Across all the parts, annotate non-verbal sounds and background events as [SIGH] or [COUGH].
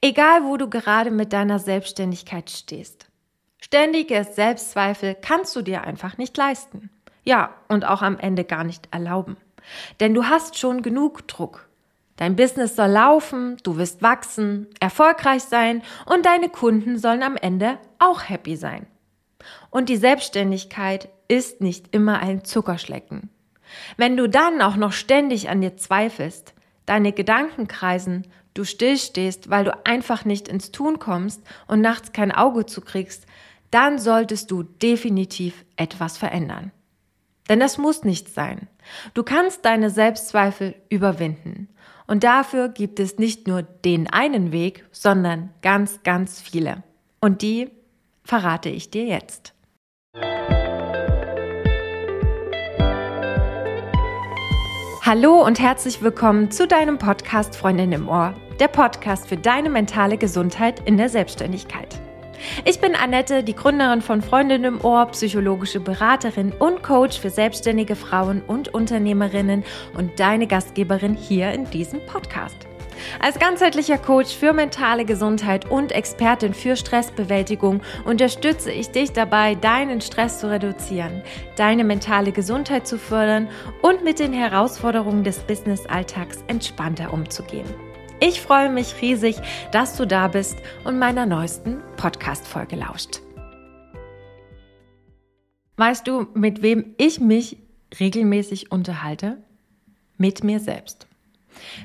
Egal, wo du gerade mit deiner Selbstständigkeit stehst. Ständige Selbstzweifel kannst du dir einfach nicht leisten. Ja, und auch am Ende gar nicht erlauben. Denn du hast schon genug Druck. Dein Business soll laufen, du wirst wachsen, erfolgreich sein und deine Kunden sollen am Ende auch happy sein. Und die Selbstständigkeit ist nicht immer ein Zuckerschlecken. Wenn du dann auch noch ständig an dir zweifelst, deine Gedanken kreisen, du stillstehst, weil du einfach nicht ins Tun kommst und nachts kein Auge zukriegst, dann solltest du definitiv etwas verändern. Denn das muss nicht sein. Du kannst deine Selbstzweifel überwinden. Und dafür gibt es nicht nur den einen Weg, sondern ganz, ganz viele. Und die verrate ich dir jetzt. Hallo und herzlich willkommen zu deinem Podcast Freundin im Ohr, der Podcast für deine mentale Gesundheit in der Selbstständigkeit. Ich bin Annette, die Gründerin von Freundin im Ohr, psychologische Beraterin und Coach für selbstständige Frauen und Unternehmerinnen und deine Gastgeberin hier in diesem Podcast. Als ganzheitlicher Coach für mentale Gesundheit und Expertin für Stressbewältigung unterstütze ich dich dabei, deinen Stress zu reduzieren, deine mentale Gesundheit zu fördern und mit den Herausforderungen des Business-Alltags entspannter umzugehen. Ich freue mich riesig, dass du da bist und meiner neuesten Podcast-Folge lauscht. Weißt du, mit wem ich mich regelmäßig unterhalte? Mit mir selbst.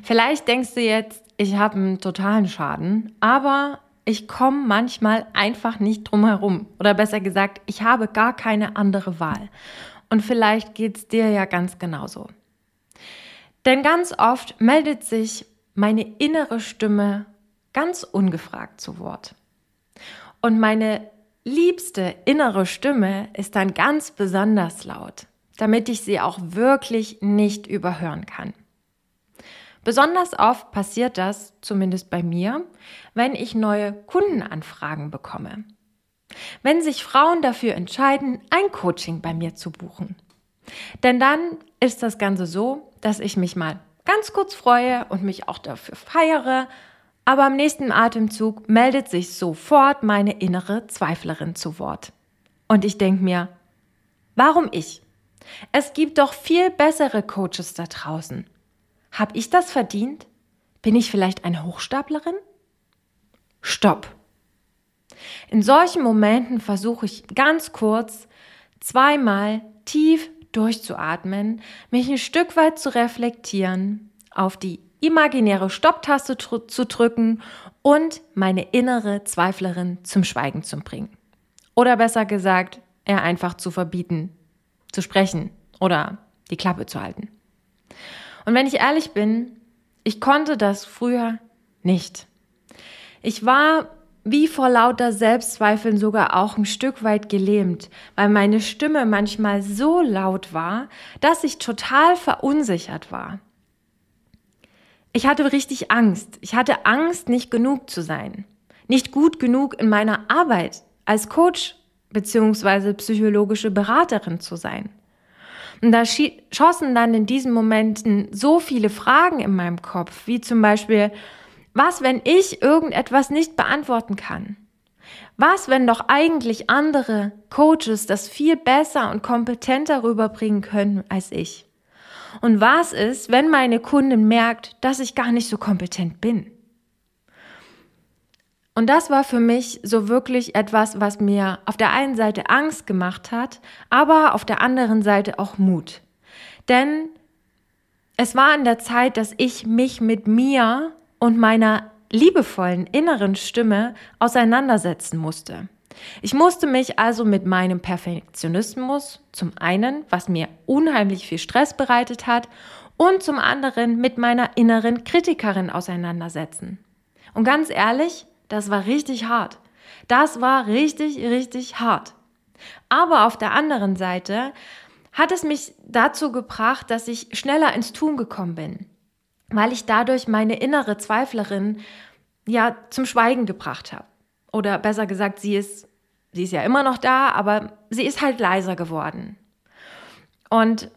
Vielleicht denkst du jetzt, ich habe einen totalen Schaden, aber ich komme manchmal einfach nicht drum herum. Oder besser gesagt, ich habe gar keine andere Wahl. Und vielleicht geht es dir ja ganz genauso. Denn ganz oft meldet sich meine innere Stimme ganz ungefragt zu Wort. Und meine liebste innere Stimme ist dann ganz besonders laut, damit ich sie auch wirklich nicht überhören kann. Besonders oft passiert das, zumindest bei mir, wenn ich neue Kundenanfragen bekomme. Wenn sich Frauen dafür entscheiden, ein Coaching bei mir zu buchen. Denn dann ist das Ganze so, dass ich mich mal ganz kurz freue und mich auch dafür feiere, aber im nächsten Atemzug meldet sich sofort meine innere Zweiflerin zu Wort. Und ich denke mir, warum ich? Es gibt doch viel bessere Coaches da draußen. Hab ich das verdient? Bin ich vielleicht eine Hochstaplerin? Stopp. In solchen Momenten versuche ich ganz kurz zweimal tief durchzuatmen, mich ein Stück weit zu reflektieren, auf die imaginäre Stopptaste zu drücken und meine innere Zweiflerin zum Schweigen zu bringen. Oder besser gesagt, er einfach zu verbieten, zu sprechen oder die Klappe zu halten. Und wenn ich ehrlich bin, ich konnte das früher nicht. Ich war wie vor lauter Selbstzweifeln sogar auch ein Stück weit gelähmt, weil meine Stimme manchmal so laut war, dass ich total verunsichert war. Ich hatte richtig Angst. Ich hatte Angst, nicht genug zu sein, nicht gut genug in meiner Arbeit als Coach beziehungsweise psychologische Beraterin zu sein. Und da schossen dann in diesen Momenten so viele Fragen in meinem Kopf, wie zum Beispiel, was, wenn ich irgendetwas nicht beantworten kann? Was, wenn doch eigentlich andere Coaches das viel besser und kompetenter rüberbringen können als ich? Und was ist, wenn meine Kundin merkt, dass ich gar nicht so kompetent bin? Und das war für mich so wirklich etwas, was mir auf der einen Seite Angst gemacht hat, aber auf der anderen Seite auch Mut. Denn es war in der Zeit, dass ich mich mit mir und meiner liebevollen inneren Stimme auseinandersetzen musste. Ich musste mich also mit meinem Perfektionismus zum einen, was mir unheimlich viel Stress bereitet hat, und zum anderen mit meiner inneren Kritikerin auseinandersetzen. Und ganz ehrlich, das war richtig hart. Das war richtig, richtig hart. Aber auf der anderen Seite hat es mich dazu gebracht, dass ich schneller ins Tun gekommen bin weil ich dadurch meine innere Zweiflerin ja zum Schweigen gebracht habe. Oder besser gesagt, sie ist, sie ist ja immer noch da, aber sie ist halt leiser geworden. Und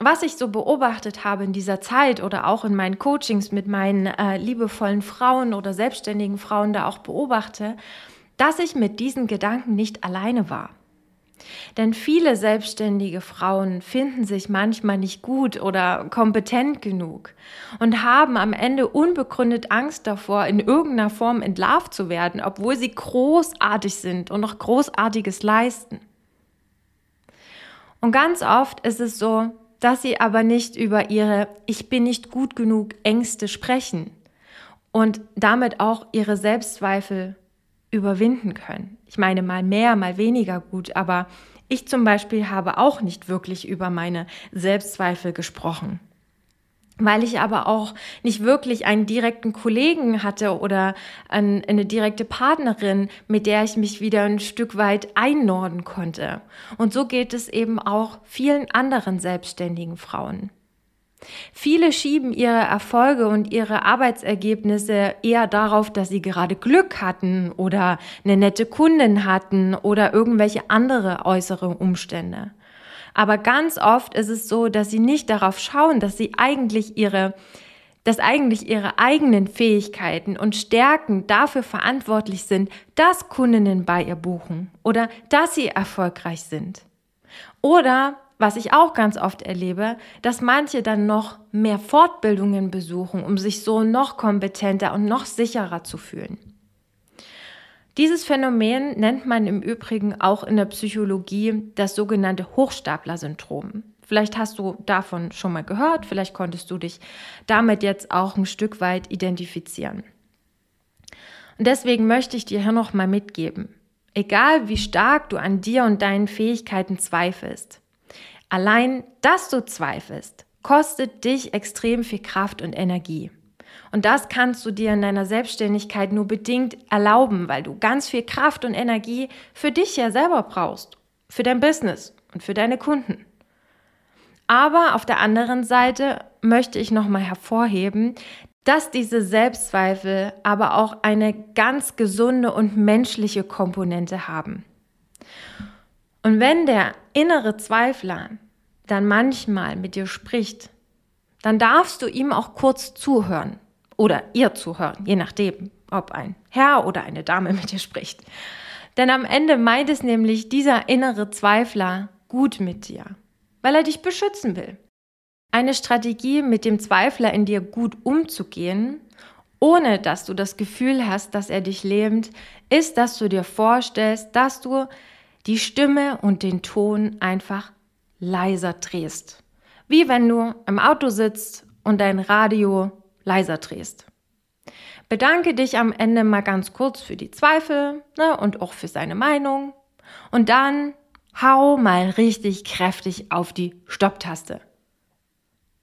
was ich so beobachtet habe in dieser Zeit oder auch in meinen Coachings mit meinen äh, liebevollen Frauen oder selbstständigen Frauen da auch beobachte, dass ich mit diesen Gedanken nicht alleine war. Denn viele selbstständige Frauen finden sich manchmal nicht gut oder kompetent genug und haben am Ende unbegründet Angst davor, in irgendeiner Form entlarvt zu werden, obwohl sie großartig sind und noch Großartiges leisten. Und ganz oft ist es so, dass sie aber nicht über ihre Ich bin nicht gut genug Ängste sprechen und damit auch ihre Selbstzweifel überwinden können. Ich meine, mal mehr, mal weniger gut, aber ich zum Beispiel habe auch nicht wirklich über meine Selbstzweifel gesprochen weil ich aber auch nicht wirklich einen direkten Kollegen hatte oder eine direkte Partnerin, mit der ich mich wieder ein Stück weit einnorden konnte. Und so geht es eben auch vielen anderen selbstständigen Frauen. Viele schieben ihre Erfolge und ihre Arbeitsergebnisse eher darauf, dass sie gerade Glück hatten oder eine nette Kundin hatten oder irgendwelche andere äußere Umstände. Aber ganz oft ist es so, dass sie nicht darauf schauen, dass sie eigentlich ihre dass eigentlich ihre eigenen Fähigkeiten und Stärken dafür verantwortlich sind, dass Kundinnen bei ihr buchen oder dass sie erfolgreich sind. Oder was ich auch ganz oft erlebe, dass manche dann noch mehr Fortbildungen besuchen, um sich so noch kompetenter und noch sicherer zu fühlen. Dieses Phänomen nennt man im Übrigen auch in der Psychologie das sogenannte Hochstapler-Syndrom. Vielleicht hast du davon schon mal gehört, vielleicht konntest du dich damit jetzt auch ein Stück weit identifizieren. Und deswegen möchte ich dir hier noch mal mitgeben, egal wie stark du an dir und deinen Fähigkeiten zweifelst, Allein, dass du zweifelst, kostet dich extrem viel Kraft und Energie. Und das kannst du dir in deiner Selbstständigkeit nur bedingt erlauben, weil du ganz viel Kraft und Energie für dich ja selber brauchst, für dein Business und für deine Kunden. Aber auf der anderen Seite möchte ich nochmal hervorheben, dass diese Selbstzweifel aber auch eine ganz gesunde und menschliche Komponente haben. Und wenn der innere Zweifler dann manchmal mit dir spricht, dann darfst du ihm auch kurz zuhören oder ihr zuhören, je nachdem, ob ein Herr oder eine Dame [LAUGHS] mit dir spricht. Denn am Ende meint es nämlich dieser innere Zweifler gut mit dir, weil er dich beschützen will. Eine Strategie, mit dem Zweifler in dir gut umzugehen, ohne dass du das Gefühl hast, dass er dich lähmt, ist, dass du dir vorstellst, dass du die Stimme und den Ton einfach leiser drehst. Wie wenn du im Auto sitzt und dein Radio leiser drehst. Bedanke dich am Ende mal ganz kurz für die Zweifel ne, und auch für seine Meinung. Und dann hau mal richtig kräftig auf die Stopptaste.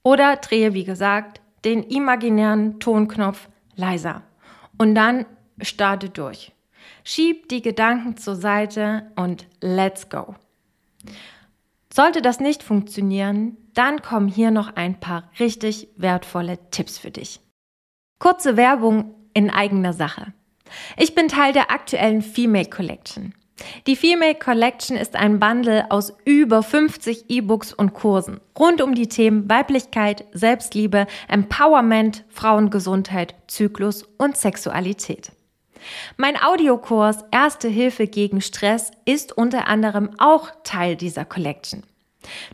Oder drehe, wie gesagt, den imaginären Tonknopf leiser. Und dann starte durch. Schieb die Gedanken zur Seite und let's go. Sollte das nicht funktionieren, dann kommen hier noch ein paar richtig wertvolle Tipps für dich. Kurze Werbung in eigener Sache. Ich bin Teil der aktuellen Female Collection. Die Female Collection ist ein Bundle aus über 50 E-Books und Kursen rund um die Themen Weiblichkeit, Selbstliebe, Empowerment, Frauengesundheit, Zyklus und Sexualität. Mein Audiokurs Erste Hilfe gegen Stress ist unter anderem auch Teil dieser Collection.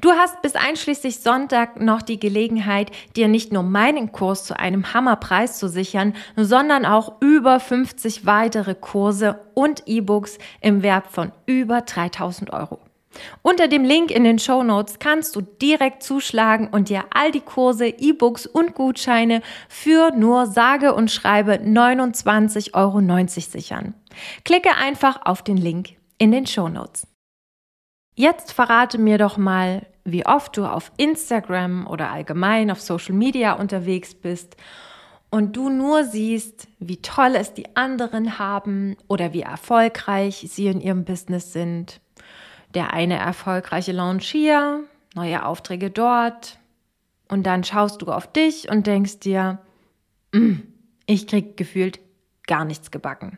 Du hast bis einschließlich Sonntag noch die Gelegenheit, dir nicht nur meinen Kurs zu einem Hammerpreis zu sichern, sondern auch über 50 weitere Kurse und E-Books im Wert von über 3000 Euro. Unter dem Link in den Show Notes kannst du direkt zuschlagen und dir all die Kurse, E-Books und Gutscheine für nur sage und schreibe 29,90 Euro sichern. Klicke einfach auf den Link in den Show Notes. Jetzt verrate mir doch mal, wie oft du auf Instagram oder allgemein auf Social Media unterwegs bist und du nur siehst, wie toll es die anderen haben oder wie erfolgreich sie in ihrem Business sind der eine erfolgreiche Launch hier, neue Aufträge dort. Und dann schaust du auf dich und denkst dir, mm, ich krieg gefühlt gar nichts gebacken.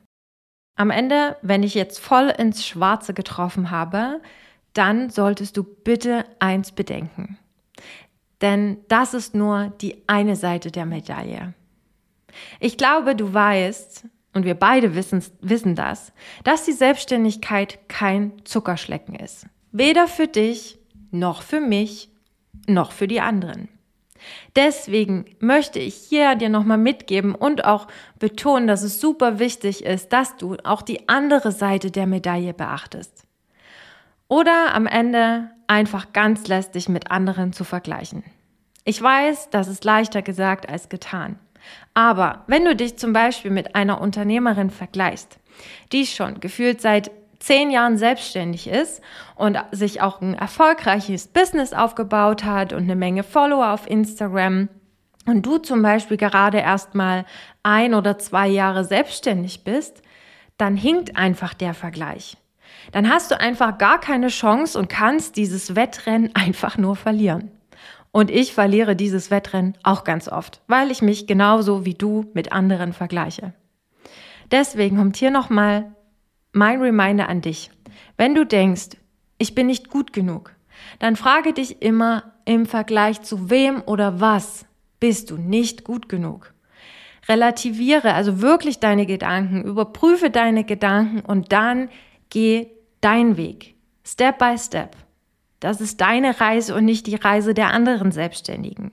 Am Ende, wenn ich jetzt voll ins Schwarze getroffen habe, dann solltest du bitte eins bedenken. denn das ist nur die eine Seite der Medaille. Ich glaube, du weißt, und wir beide wissen, das, dass die Selbstständigkeit kein Zuckerschlecken ist. Weder für dich, noch für mich, noch für die anderen. Deswegen möchte ich hier dir nochmal mitgeben und auch betonen, dass es super wichtig ist, dass du auch die andere Seite der Medaille beachtest. Oder am Ende einfach ganz lästig mit anderen zu vergleichen. Ich weiß, das ist leichter gesagt als getan. Aber wenn du dich zum Beispiel mit einer Unternehmerin vergleichst, die schon gefühlt seit zehn Jahren selbstständig ist und sich auch ein erfolgreiches Business aufgebaut hat und eine Menge Follower auf Instagram und du zum Beispiel gerade erst mal ein oder zwei Jahre selbstständig bist, dann hinkt einfach der Vergleich. Dann hast du einfach gar keine Chance und kannst dieses Wettrennen [LAUGHS] einfach nur verlieren. Und ich verliere dieses Wettrennen auch ganz oft, weil ich mich genauso wie du mit anderen vergleiche. Deswegen kommt hier nochmal mein Reminder an dich. Wenn du denkst, ich bin nicht gut genug, dann frage dich immer im Vergleich zu wem oder was bist du nicht gut genug. Relativiere also wirklich deine Gedanken, überprüfe deine Gedanken und dann geh dein Weg. Step by Step. Das ist deine Reise und nicht die Reise der anderen Selbstständigen.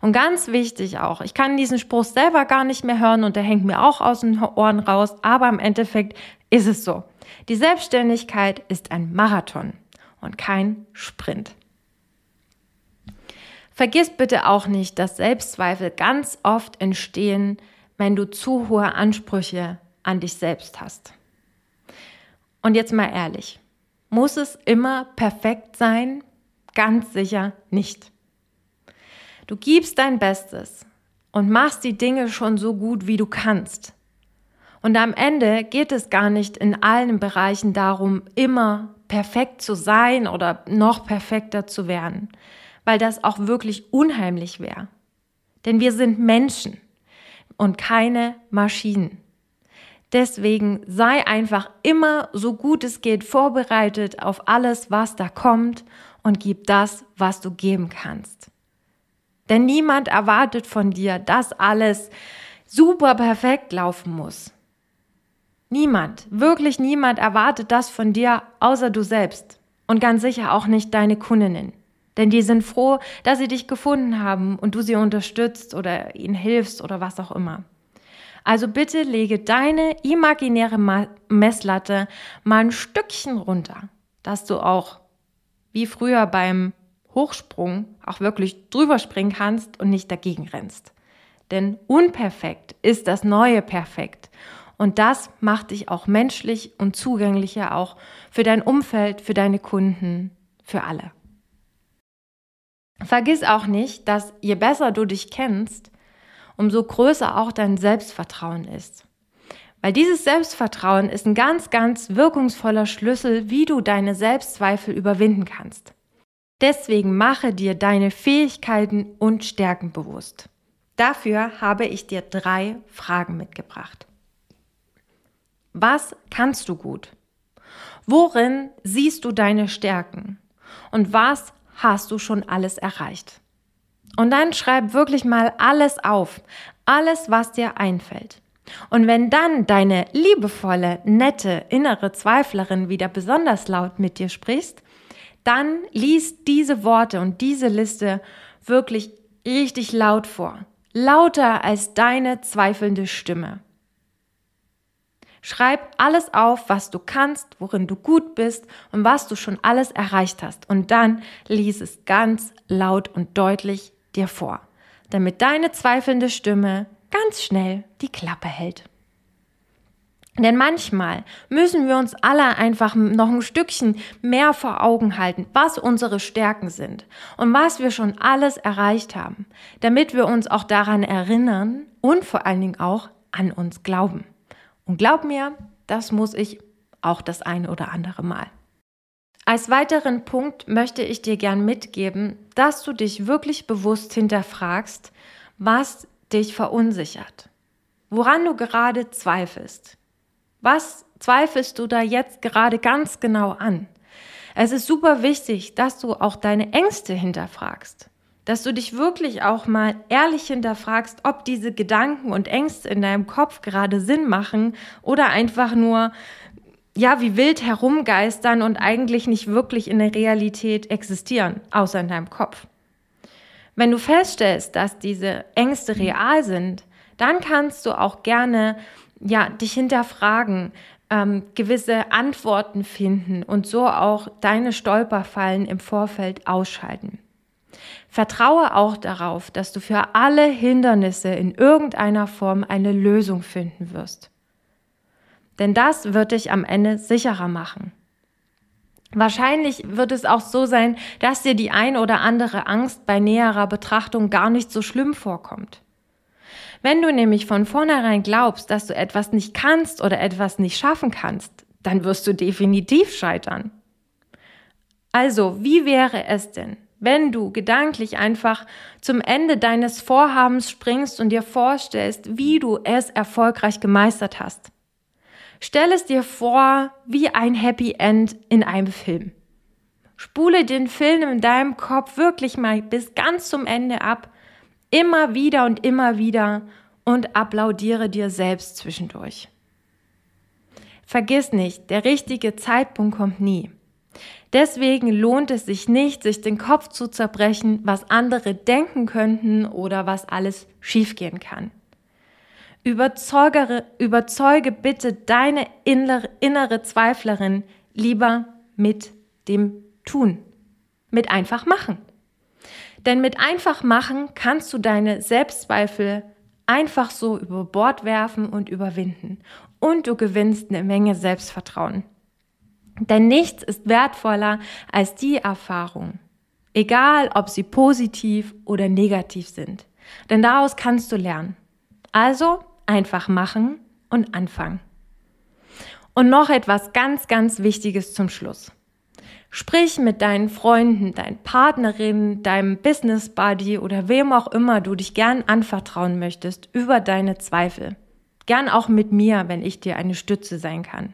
Und ganz wichtig auch, ich kann diesen Spruch selber gar nicht mehr hören und der hängt mir auch aus den Ohren raus, aber im Endeffekt ist es so. Die Selbstständigkeit ist ein Marathon und kein Sprint. Vergiss bitte auch nicht, dass Selbstzweifel ganz oft entstehen, wenn du zu hohe Ansprüche an dich selbst hast. Und jetzt mal ehrlich, muss es immer perfekt sein? Ganz sicher nicht. Du gibst dein Bestes und machst die Dinge schon so gut, wie du kannst. Und am Ende geht es gar nicht in allen Bereichen darum, immer perfekt zu sein oder noch perfekter zu werden, weil das auch wirklich unheimlich wäre. Denn wir sind Menschen und keine Maschinen. Deswegen sei einfach immer so gut es geht vorbereitet auf alles, was da kommt und gib das, was du geben kannst. Denn niemand erwartet von dir, dass alles super perfekt laufen muss. Niemand, wirklich niemand erwartet das von dir, außer du selbst. Und ganz sicher auch nicht deine Kundinnen. Denn die sind froh, dass sie dich gefunden haben und du sie unterstützt oder ihnen hilfst oder was auch immer. Also bitte lege deine imaginäre Messlatte mal ein Stückchen runter, dass du auch wie früher beim Hochsprung auch wirklich drüber springen kannst und nicht dagegen rennst. Denn unperfekt ist das neue Perfekt. Und das macht dich auch menschlich und zugänglicher auch für dein Umfeld, für deine Kunden, für alle. Vergiss auch nicht, dass je besser du dich kennst, umso größer auch dein Selbstvertrauen ist. Weil dieses Selbstvertrauen ist ein ganz, ganz wirkungsvoller Schlüssel, wie du deine Selbstzweifel überwinden kannst. Deswegen mache dir deine Fähigkeiten und Stärken bewusst. Dafür habe ich dir drei Fragen mitgebracht. Was kannst du gut? Worin siehst du deine Stärken? Und was hast du schon alles erreicht? Und dann schreib wirklich mal alles auf, alles, was dir einfällt. Und wenn dann deine liebevolle, nette, innere Zweiflerin wieder besonders laut mit dir sprichst, dann lies diese Worte und diese Liste wirklich richtig laut vor. Lauter als deine zweifelnde Stimme. Schreib alles auf, was du kannst, worin du gut bist und was du schon alles erreicht hast. Und dann lies es ganz laut und deutlich dir vor, damit deine zweifelnde Stimme ganz schnell die Klappe hält. Denn manchmal müssen wir uns alle einfach noch ein Stückchen mehr vor Augen halten, was unsere Stärken sind und was wir schon alles erreicht haben, damit wir uns auch daran erinnern und vor allen Dingen auch an uns glauben. Und glaub mir, das muss ich auch das eine oder andere Mal. Als weiteren Punkt möchte ich dir gern mitgeben, dass du dich wirklich bewusst hinterfragst, was dich verunsichert, woran du gerade zweifelst. Was zweifelst du da jetzt gerade ganz genau an? Es ist super wichtig, dass du auch deine Ängste hinterfragst. dass du dich wirklich auch mal ehrlich hinterfragst, ob diese Gedanken und Ängste in deinem Kopf gerade Sinn machen oder einfach nur, ja, wie wild herumgeistern und eigentlich nicht wirklich in der Realität existieren, außer in deinem Kopf. Wenn du feststellst, dass diese Ängste real sind, dann kannst du auch gerne ja, dich hinterfragen, ähm, gewisse Antworten finden und so auch deine Stolperfallen im Vorfeld ausschalten. Vertraue auch darauf, dass du für alle Hindernisse in irgendeiner Form eine Lösung finden wirst. Denn das wird dich am Ende sicherer machen. Wahrscheinlich wird es auch so sein, dass dir die ein oder andere Angst bei näherer Betrachtung gar nicht so schlimm vorkommt. Wenn du nämlich von vornherein glaubst, dass du etwas nicht kannst oder etwas nicht schaffen kannst, dann wirst du definitiv scheitern. Also, wie wäre es denn, wenn du gedanklich einfach zum Ende deines Vorhabens springst und dir vorstellst, wie du es erfolgreich gemeistert hast? Stell es dir vor wie ein Happy End in einem Film. Spule den Film in deinem Kopf wirklich mal bis ganz zum Ende ab Immer wieder und immer wieder und applaudiere dir selbst zwischendurch. Vergiss nicht, der richtige Zeitpunkt kommt nie. Deswegen lohnt es sich nicht, sich den Kopf zu zerbrechen, was andere denken könnten oder was alles schiefgehen kann. Überzeugere, überzeuge bitte deine innere, innere Zweiflerin lieber mit dem Tun, mit einfach machen. Denn mit einfach machen kannst du deine Selbstzweifel einfach so über Bord werfen und überwinden. Und du gewinnst eine Menge Selbstvertrauen. Denn nichts ist wertvoller als die Erfahrung. Egal, ob sie positiv oder negativ sind. Denn daraus kannst du lernen. Also einfach machen und anfangen. Und noch etwas ganz, ganz Wichtiges zum Schluss. Sprich mit deinen Freunden, deinen Partnerinnen, deinem Business Buddy oder wem auch immer du dich gern anvertrauen möchtest über deine Zweifel. Gern auch mit mir, wenn ich dir eine Stütze sein kann.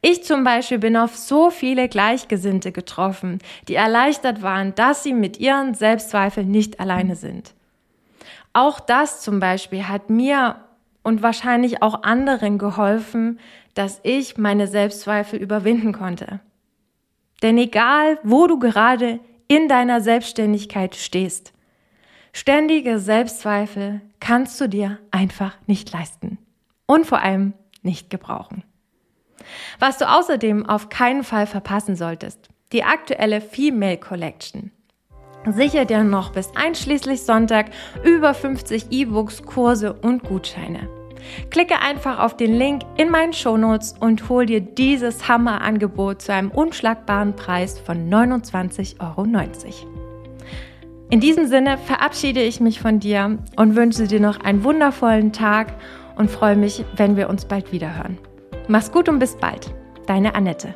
Ich zum Beispiel bin auf so viele Gleichgesinnte getroffen, die erleichtert waren, dass sie mit ihren Selbstzweifeln nicht alleine sind. Auch das zum Beispiel hat mir und wahrscheinlich auch anderen geholfen, dass ich meine Selbstzweifel überwinden konnte. Denn egal, wo du gerade in deiner Selbstständigkeit stehst, ständige Selbstzweifel kannst du dir einfach nicht leisten und vor allem nicht gebrauchen. Was du außerdem auf keinen Fall verpassen solltest, die aktuelle Female Collection. Sicher dir noch bis einschließlich Sonntag über 50 E-Books, Kurse und Gutscheine. Klicke einfach auf den Link in meinen Shownotes und hol dir dieses Hammerangebot zu einem unschlagbaren Preis von 29,90 Euro. In diesem Sinne verabschiede ich mich von dir und wünsche dir noch einen wundervollen Tag und freue mich, wenn wir uns bald wieder hören. Mach's gut und bis bald. Deine Annette.